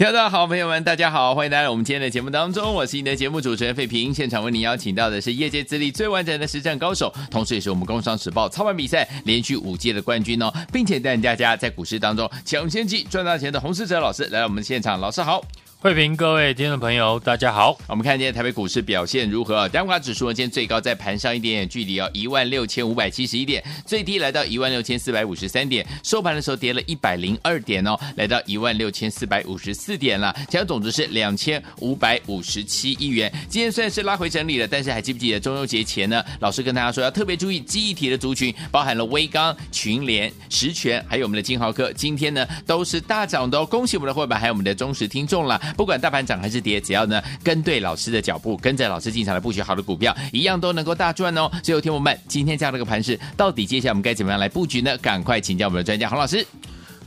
听众好，朋友们，大家好，欢迎来到我们今天的节目当中，我是你的节目主持人费平。现场为你邀请到的是业界资历最完整的实战高手，同时也是我们工商时报操盘比赛连续五届的冠军哦，并且带领大家在股市当中抢先机赚大钱的洪世哲老师来到我们现场，老师好。慧平，各位听众朋友，大家好。我们看今天台北股市表现如何？加权指数呢，今天最高在盘上一点点距离哦，一万六千五百七十一点，最低来到一万六千四百五十三点，收盘的时候跌了一百零二点哦，来到一万六千四百五十四点了。成交总值是两千五百五十七亿元。今天虽然是拉回整理了，但是还记不记得中秋节前呢？老师跟大家说要特别注意记忆体的族群，包含了威刚、群联、十銓，还有我们的金豪科，今天呢都是大涨的哦。恭喜我们的会员，还有我们的忠实听众了。不管大盘涨还是跌，只要呢跟对老师的脚步，跟着老师进场来布局好的股票，一样都能够大赚哦。最后听我们今天这样的一个盘势，到底接下来我们该怎么样来布局呢？赶快请教我们的专家洪老师。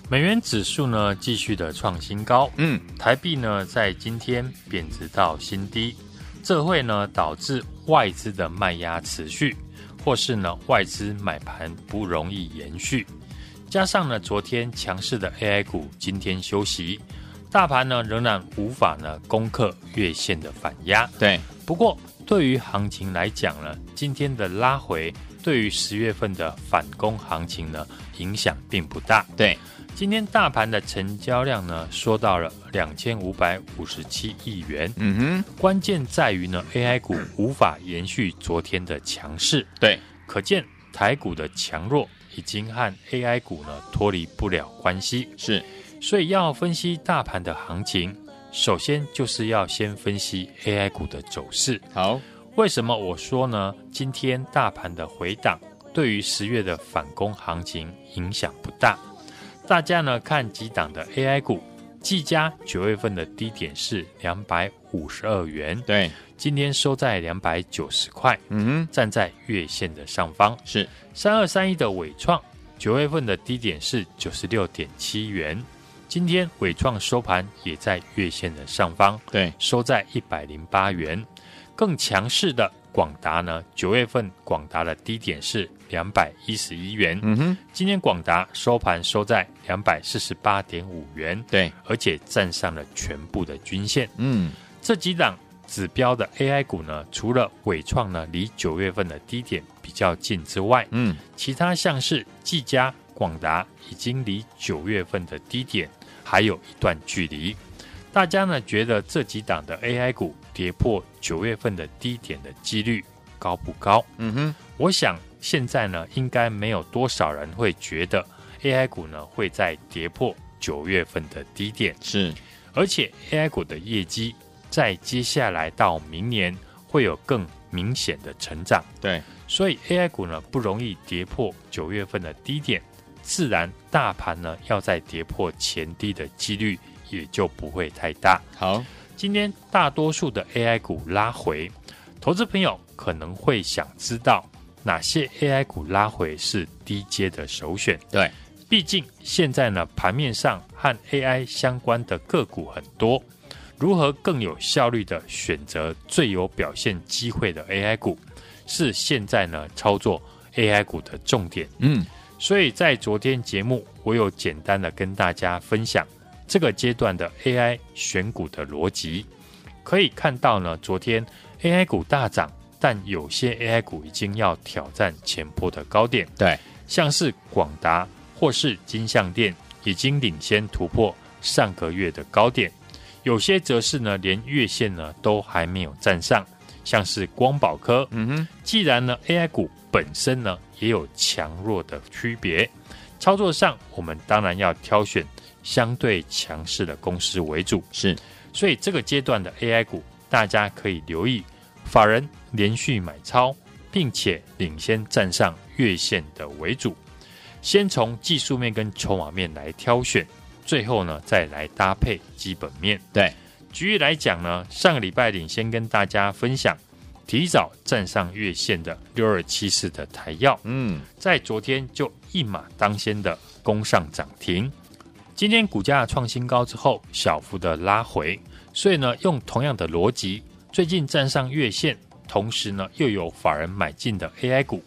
美元指数呢继续的创新高，嗯，台币呢在今天贬值到新低，这会呢导致外资的卖压持续，或是呢外资买盘不容易延续，加上呢昨天强势的 AI 股今天休息。大盘呢仍然无法呢攻克月线的反压，对。不过对于行情来讲呢，今天的拉回对于十月份的反攻行情呢影响并不大，对。今天大盘的成交量呢缩到了两千五百五十七亿元，嗯哼。关键在于呢 AI 股无法延续昨天的强势，对。可见台股的强弱已经和 AI 股呢脱离不了关系，是。所以要分析大盘的行情，首先就是要先分析 AI 股的走势。好，为什么我说呢？今天大盘的回档对于十月的反攻行情影响不大。大家呢看几档的 AI 股，技嘉九月份的低点是两百五十二元，对，今天收在两百九十块，嗯哼，站在月线的上方。是三二三一的伟创，九月份的低点是九十六点七元。今天伟创收盘也在月线的上方，对，收在一百零八元。更强势的广达呢？九月份广达的低点是两百一十一元，嗯哼，今天广达收盘收在两百四十八点五元，对，而且站上了全部的均线。嗯，这几档指标的 AI 股呢，除了伟创呢离九月份的低点比较近之外，嗯，其他像是技嘉、广达已经离九月份的低点。还有一段距离，大家呢觉得这几档的 AI 股跌破九月份的低点的几率高不高？嗯哼，我想现在呢应该没有多少人会觉得 AI 股呢会再跌破九月份的低点。是，而且 AI 股的业绩在接下来到明年会有更明显的成长。对，所以 AI 股呢不容易跌破九月份的低点。自然，大盘呢要再跌破前低的几率也就不会太大。好，今天大多数的 AI 股拉回，投资朋友可能会想知道哪些 AI 股拉回是低阶的首选。对，毕竟现在呢盘面上和 AI 相关的个股很多，如何更有效率的选择最有表现机会的 AI 股，是现在呢操作 AI 股的重点。嗯。所以在昨天节目，我有简单的跟大家分享这个阶段的 AI 选股的逻辑。可以看到呢，昨天 AI 股大涨，但有些 AI 股已经要挑战前波的高点。对，像是广达或是金像电已经领先突破上个月的高点，有些则是呢连月线呢都还没有站上，像是光宝科。嗯哼，既然呢 AI 股本身呢。也有强弱的区别，操作上我们当然要挑选相对强势的公司为主。是，所以这个阶段的 AI 股，大家可以留意法人连续买超，并且领先站上月线的为主。先从技术面跟筹码面来挑选，最后呢再来搭配基本面。对，举例来讲呢，上个礼拜领先跟大家分享。提早站上月线的六二七四的台耀，嗯，在昨天就一马当先的攻上涨停。今天股价创新高之后，小幅的拉回，所以呢，用同样的逻辑，最近站上月线，同时呢又有法人买进的 AI 股，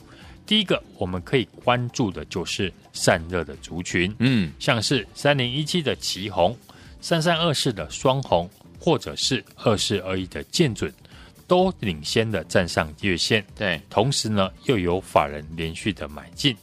第一个我们可以关注的就是散热的族群，嗯，像是三零一七的旗红，三三二四的双红，或者是二四二一的建准，都领先的站上月线。对，同时呢，又有法人连续的买进，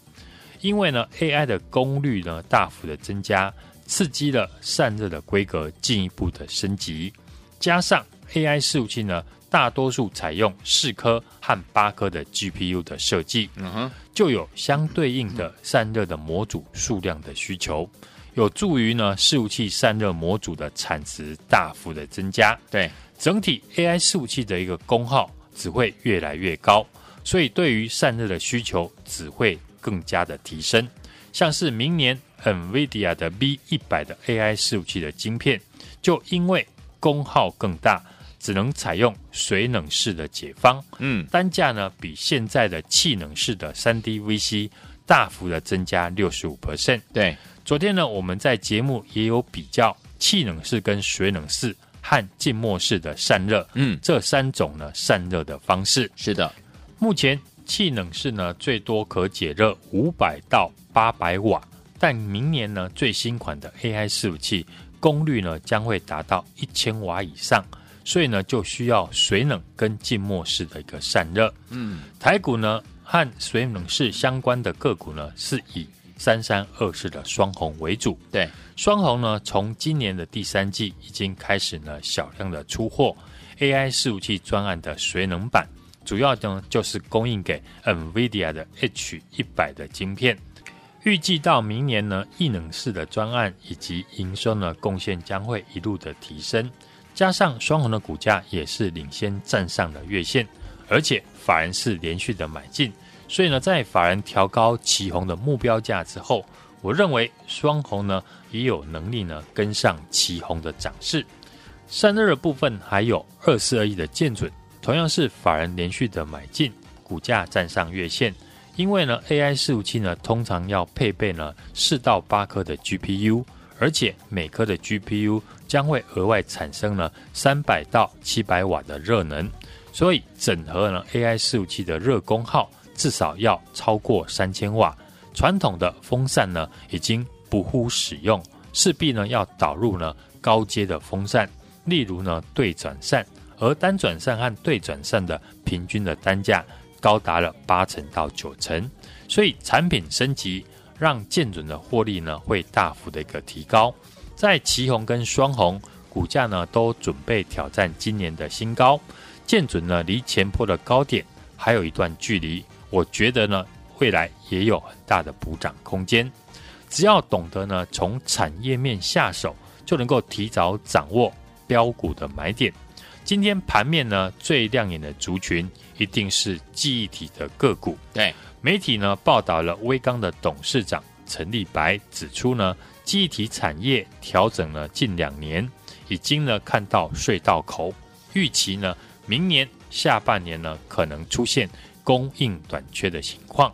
因为呢，AI 的功率呢大幅的增加，刺激了散热的规格进一步的升级，加上 AI 伺服器呢，大多数采用四颗和八颗的 GPU 的设计，嗯哼，就有相对应的散热的模组数量的需求。有助于呢，伺服器散热模组的产值大幅的增加。对，整体 AI 伺服器的一个功耗只会越来越高，所以对于散热的需求只会更加的提升。像是明年 NVIDIA 的 V 一百的 AI 伺服器的晶片，就因为功耗更大，只能采用水冷式的解方。嗯，单价呢比现在的气冷式的 3D VC 大幅的增加六十五 percent。对。昨天呢，我们在节目也有比较气冷式跟水冷式和静默式的散热，嗯，这三种呢散热的方式。是的，目前气冷式呢最多可解热五百到八百瓦，但明年呢最新款的 AI 伺服器功率呢将会达到一千瓦以上，所以呢就需要水冷跟静默式的一个散热。嗯，台股呢和水冷式相关的个股呢是以。三三二四的双红为主，对，双红呢，从今年的第三季已经开始呢小量的出货。AI 伺服器专案的水冷板，主要呢就是供应给 NVIDIA 的 H 一百的晶片，预计到明年呢，异能式的专案以及营收呢贡献将会一路的提升，加上双红的股价也是领先站上了月线，而且法人是连续的买进。所以呢，在法人调高奇鋐的目标价之后，我认为双红呢也有能力呢跟上奇鋐的涨势。散热的部分还有二四二一的建准，同样是法人连续的买进，股价站上月线。因为呢，AI 伺服器呢通常要配备呢四到八颗的 GPU，而且每颗的 GPU 将会额外产生呢三百到七百瓦的热能，所以整合呢 AI 伺服器的热功耗。至少要超过三千瓦，传统的风扇呢已经不敷使用，势必呢要导入呢高阶的风扇，例如呢对转扇，而单转扇和对转扇的平均的单价高达了八成到九成，所以产品升级让建准的获利呢会大幅的一个提高，在奇红跟双红股价呢都准备挑战今年的新高，建准呢离前坡的高点还有一段距离。我觉得呢，未来也有很大的补涨空间。只要懂得呢，从产业面下手，就能够提早掌握标股的买点。今天盘面呢，最亮眼的族群一定是记忆体的个股。对，媒体呢报道了威刚的董事长陈立白指出呢，记忆体产业调整了近两年，已经呢看到隧道口，预期呢明年下半年呢可能出现。供应短缺的情况，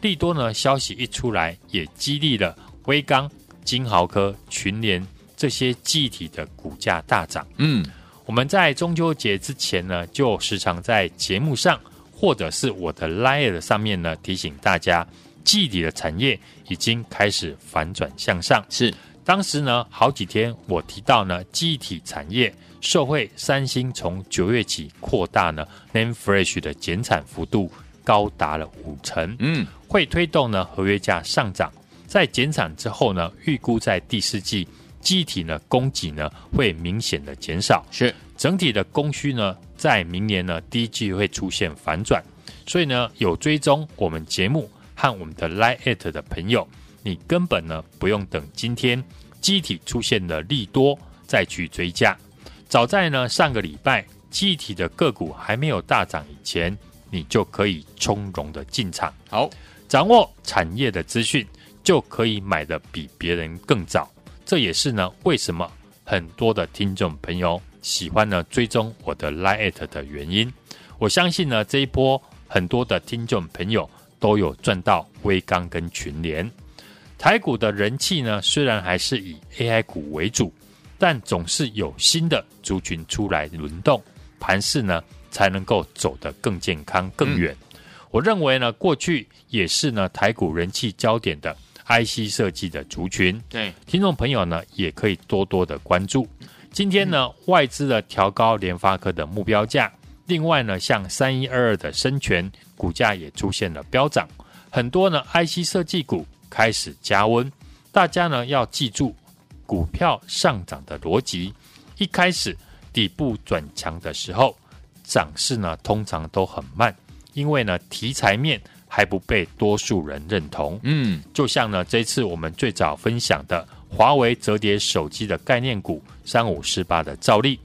利多呢消息一出来，也激励了威刚、金豪科、群联这些记忆体的股价大涨。嗯，我们在中秋节之前呢，就时常在节目上或者是我的 LINE 上面呢提醒大家，记忆体的产业已经开始反转向上。是，当时呢好几天我提到呢记忆体产业。受惠三星从九月起扩大呢 NAND Flash 的减产幅度高达了五成，嗯，会推动呢合约价上涨。在减产之后呢，预估在第四季记忆体呢供给呢会明显的减少，是整体的供需呢在明年呢第一季会出现反转。所以呢有追踪我们节目和我们的 Line@ 的朋友，你根本呢不用等今天记忆体出现了利多再去追价。早在呢上个礼拜，记忆体的个股还没有大涨以前，你就可以从容的进场。好，掌握产业的资讯，就可以买得比别人更早。这也是呢为什么很多的听众朋友喜欢呢追踪我的 Line@ 的原因。我相信呢这一波很多的听众朋友都有赚到威刚跟群联。台股的人气呢虽然还是以 AI 股为主。但总是有新的族群出来轮动，盘势呢才能够走得更健康、更远。嗯、我认为呢，过去也是呢台股人气焦点的 IC 设计的族群。对，听众朋友呢也可以多多的关注。今天呢，外资的调高联发科的目标价，另外呢，像三一二二的深全股价也出现了飙涨，很多呢 IC 设计股开始加温。大家呢要记住，股票上涨的逻辑，一开始底部转强的时候，涨势呢通常都很慢，因为呢题材面还不被多数人认同。嗯，就像呢这次我们最早分享的华为折叠手机的概念股三五四八的兆利，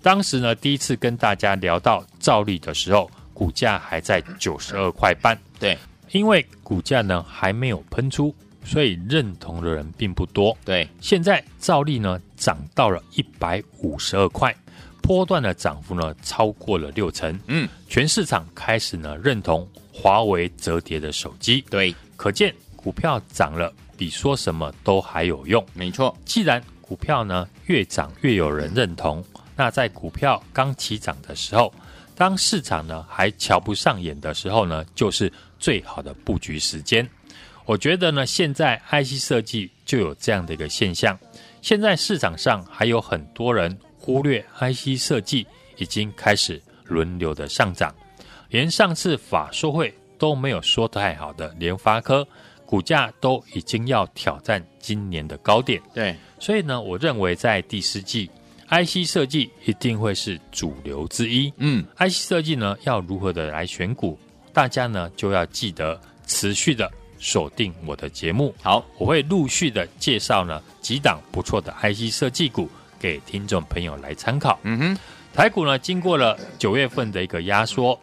当时呢第一次跟大家聊到兆利的时候，股价还在九十二块半。对，因为股价呢还没有喷出。所以认同的人并不多。对，现在照例呢涨到了一百五十二块，波段的涨幅呢超过了六成。嗯，全市场开始呢认同华为折叠的手机。对，可见股票涨了，比说什么都还有用。没错，既然股票呢越涨越有人认同，那在股票刚起涨的时候，当市场呢还瞧不上眼的时候呢，就是最好的布局时间。我觉得呢，现在 IC 设计就有这样的一个现象。现在市场上还有很多人忽略 IC 设计已经开始轮流的上涨，连上次法说会都没有说太好的联发科股价都已经要挑战今年的高点。对，所以呢，我认为在第四季 IC 设计一定会是主流之一。嗯，IC 设计呢要如何的来选股，大家呢就要记得持续的。锁定我的节目，好，我会陆续的介绍呢几档不错的 IC 设计股给听众朋友来参考。嗯哼，台股呢经过了九月份的一个压缩，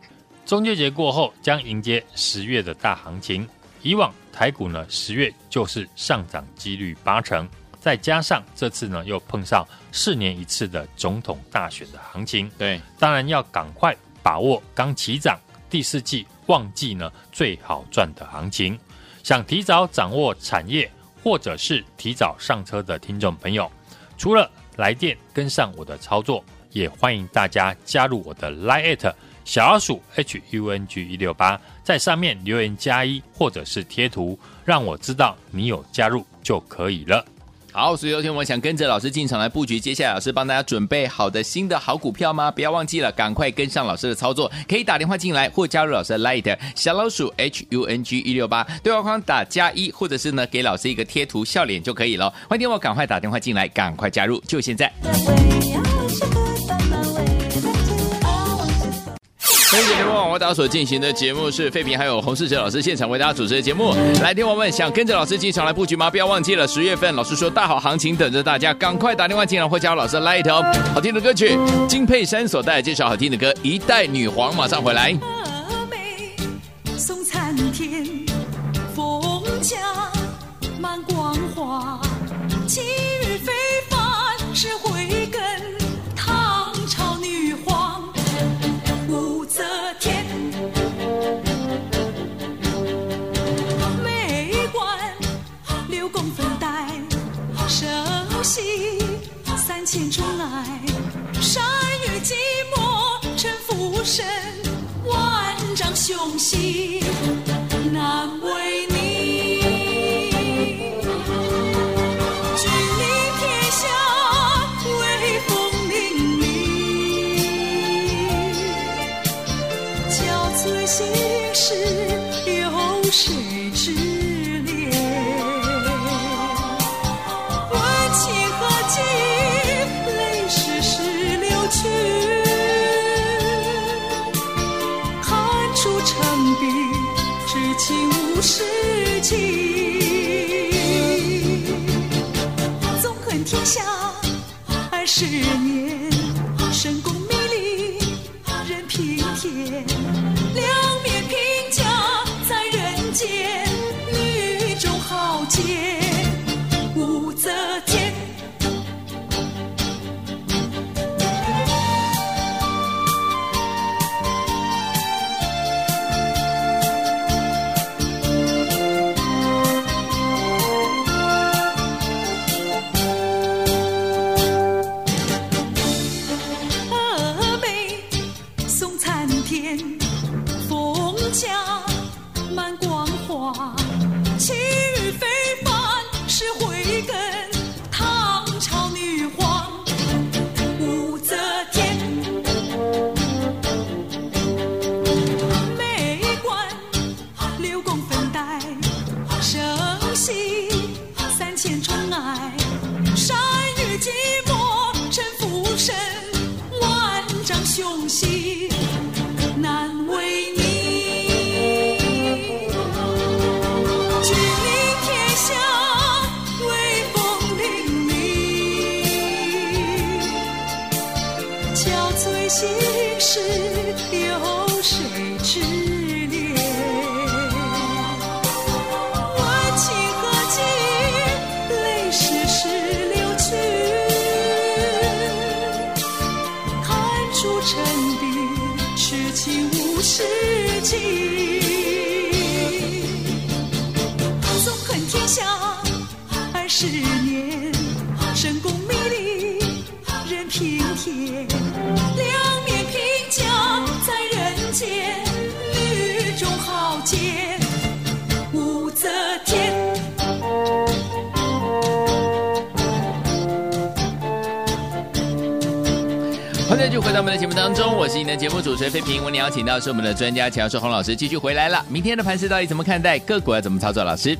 中秋节过后将迎接十月的大行情。以往台股呢十月就是上涨几率八成，再加上这次呢又碰上四年一次的总统大选的行情，对，当然要赶快把握刚起涨第四季旺季呢最好赚的行情。想提早掌握产业，或者是提早上车的听众朋友，除了来电跟上我的操作，也欢迎大家加入我的 Line@ 小老鼠 HUNG 一六八，在上面留言加一或者是贴图，让我知道你有加入就可以了。好，所以有天我想跟着老师进场来布局，接下来老师帮大家准备好的新的好股票吗？不要忘记了，赶快跟上老师的操作，可以打电话进来或加入老师的 Light 小老鼠 H U N G 一六八对话框打加一，或者是呢给老师一个贴图笑脸就可以了。欢迎我赶快打电话进来，赶快加入，就现在。欢迎节目网为大家所进行的节目是费平还有洪世哲老师现场为大家主持的节目。来听我们想跟着老师进场来布局吗？不要忘记了，十月份老师说大好行情等着大家，赶快打电话进来或加入老师来一条。好听的歌曲，金佩珊所带来介绍好听的歌《一代女皇》，马上回来。送参天，凤驾满光华，雄心。续回到我们的节目当中，我是你的节目主持人费平。我们邀请到是我们的专家强势洪老师继续回来了。明天的盘势到底怎么看待？个股要怎么操作？老师？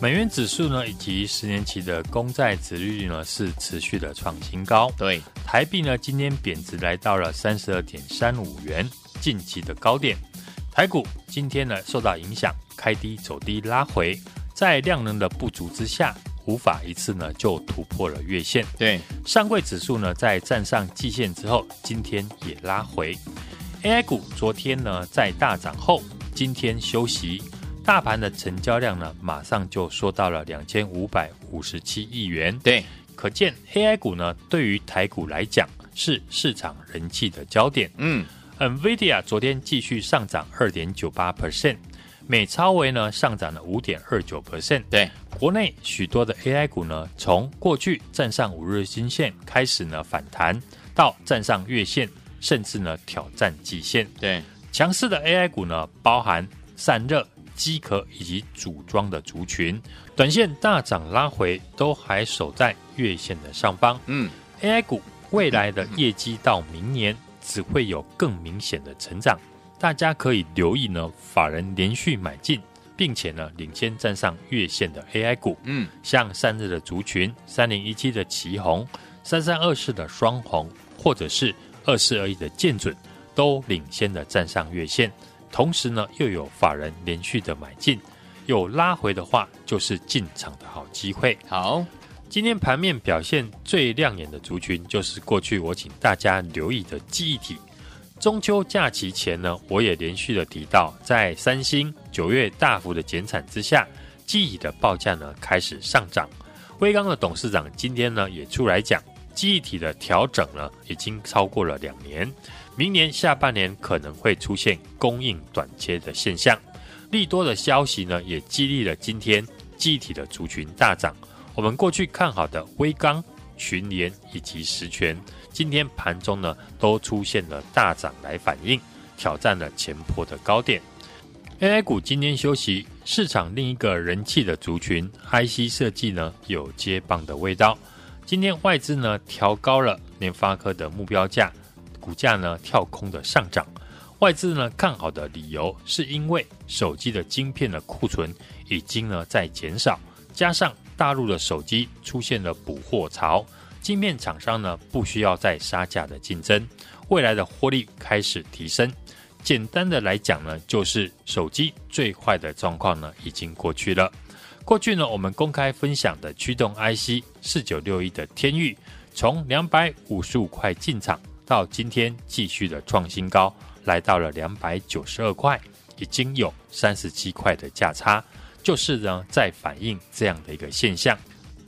美元指数呢，以及十年期的公债值利率呢，是持续的创新高。对，台币呢，今天贬值来到了三十二点三五元，近期的高点。台股今天呢，受到影响，开低走低拉回，在量能的不足之下，无法一次呢就突破了月线。对，上柜指数呢，在站上季线之后，今天也拉回。AI 股昨天呢，在大涨后，今天休息。大盘的成交量呢，马上就缩到了两千五百五十七亿元。对，可见 AI 股呢，对于台股来讲是市场人气的焦点。嗯，NVIDIA 昨天继续上涨二点九八 percent，美超微呢上涨了五点二九 percent。对，国内许多的 AI 股呢，从过去站上五日均线开始呢反弹，到站上月线，甚至呢挑战季线。对，强势的 AI 股呢，包含散热。机壳以及组装的族群，短线大涨拉回，都还守在月线的上方。嗯，AI 股未来的业绩到明年只会有更明显的成长，大家可以留意呢。法人连续买进，并且呢领先站上月线的 AI 股，嗯，像散热的族群，三零一七的旗红，三三二四的双红，或者是二四二一的建准，都领先的站上月线。同时呢，又有法人连续的买进，有拉回的话，就是进场的好机会。好，今天盘面表现最亮眼的族群，就是过去我请大家留意的记忆体。中秋假期前呢，我也连续的提到，在三星九月大幅的减产之下，记忆的报价呢开始上涨。威刚的董事长今天呢也出来讲，记忆体的调整呢已经超过了两年。明年下半年可能会出现供应短缺的现象，利多的消息呢也激励了今天记忆体的族群大涨。我们过去看好的威刚、群联以及实权，今天盘中呢都出现了大涨来反应，挑战了前坡的高点。AI 股今天休息，市场另一个人气的族群 IC 设计呢有接棒的味道。今天外资呢调高了联发科的目标价。股价呢跳空的上涨，外资呢看好的理由是因为手机的晶片的库存已经呢在减少，加上大陆的手机出现了补货潮，晶片厂商呢不需要再杀价的竞争，未来的获利开始提升。简单的来讲呢，就是手机最坏的状况呢已经过去了。过去呢我们公开分享的驱动 IC 四九六一的天域，从两百五十五块进场。到今天继续的创新高，来到了两百九十二块，已经有三十七块的价差，就是呢在反映这样的一个现象。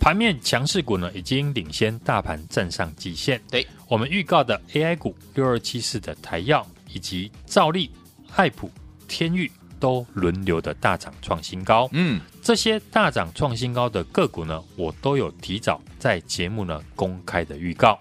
盘面强势股呢已经领先大盘站上季线。对，我们预告的 AI 股六二七四的台药以及兆利、爱普、天域都轮流的大涨创新高。嗯，这些大涨创新高的个股呢，我都有提早在节目呢公开的预告。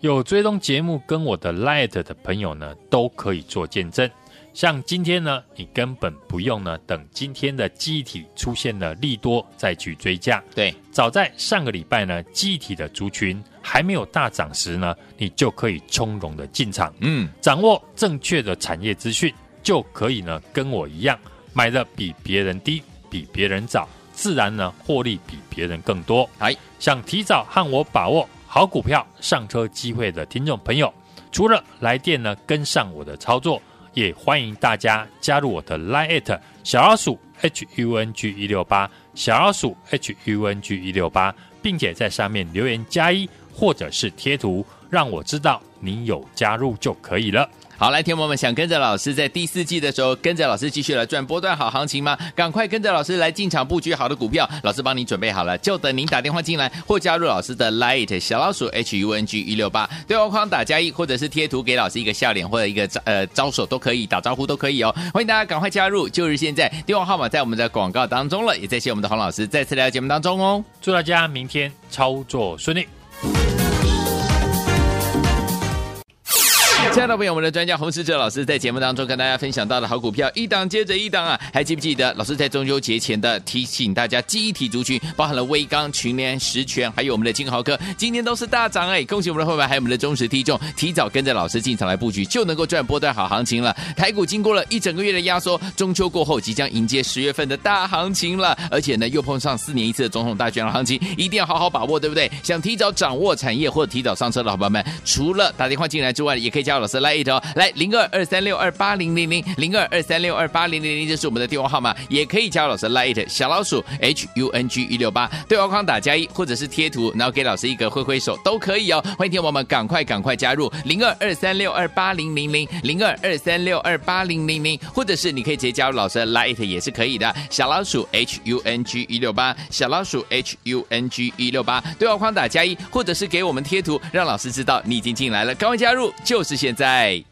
有追踪节目跟我的 Light 的朋友呢，都可以做见证。像今天呢，你根本不用呢等今天的记忆体出现了利多再去追价。对，早在上个礼拜呢，记忆体的族群还没有大涨时呢，你就可以从容的进场。嗯，掌握正确的产业资讯，就可以呢跟我一样买的比别人低，比别人早，自然呢获利比别人更多。哎，想提早和我把握。好股票上车机会的听众朋友，除了来电呢跟上我的操作，也欢迎大家加入我的 Line@ 小老鼠 HUNG 一六八小老鼠 HUNG 一六八，并且在上面留言加一或者是贴图，让我知道你有加入就可以了。好，来，听友们想跟着老师在第四季的时候跟着老师继续来赚波段好行情吗？赶快跟着老师来进场布局好的股票，老师帮你准备好了，就等您打电话进来或加入老师的 Light 小老鼠 H U N G 一六八对话框打加一，或者是贴图给老师一个笑脸或者一个招呃招手都可以，打招呼都可以哦。欢迎大家赶快加入，就是现在，电话号码在我们的广告当中了，也再谢我们的洪老师再次来到节目当中哦。祝大家明天操作顺利。亲爱的朋友们，我们的专家洪世哲老师在节目当中跟大家分享到的好股票，一档接着一档啊！还记不记得老师在中秋节前的提醒大家，记忆体族群包含了威刚、群联、十銓，还有我们的金豪科，今天都是大涨哎！恭喜我们的会员，还有我们的忠实听众，提早跟着老师进场来布局，就能够赚波段好行情了。台股经过了一整个月的压缩，中秋过后即将迎接十月份的大行情了，而且呢又碰上四年一次的总统大选的行情，一定要好好把握，对不对？想提早掌握产业或者提早上车的好朋友们，除了打电话进来之外，也可以加入老师来一头来零二二三六二八零零零零二二三六二八零零零，这是我们的电话号码，也可以加老师 Light 小老鼠 H U N G 一六八对话框打加一，或者是贴图，然后给老师一个挥挥手都可以哦。欢迎听友们赶快赶快加入零二二三六二八零零零零二二三六二八零零零，或者是你可以直接加入老师 Light 也是可以的，小老鼠 H U N G 一六八小老鼠 H U N G 一六八对话框打加一，或者是给我们贴图，让老师知道你已经进来了，赶快加入，就是现在。